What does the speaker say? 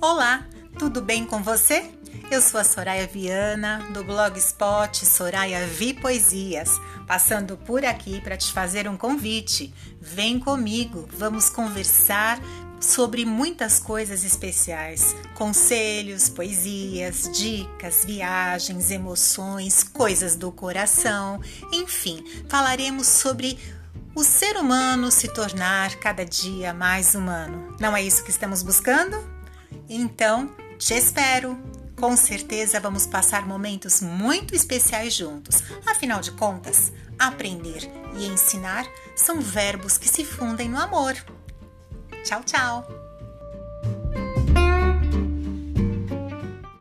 Olá, tudo bem com você? Eu sou a Soraya Viana, do blogspot Soraya Vi Poesias, passando por aqui para te fazer um convite. Vem comigo, vamos conversar sobre muitas coisas especiais: conselhos, poesias, dicas, viagens, emoções, coisas do coração, enfim, falaremos sobre o ser humano se tornar cada dia mais humano. Não é isso que estamos buscando? Então, te espero! Com certeza vamos passar momentos muito especiais juntos. Afinal de contas, aprender e ensinar são verbos que se fundem no amor. Tchau, tchau!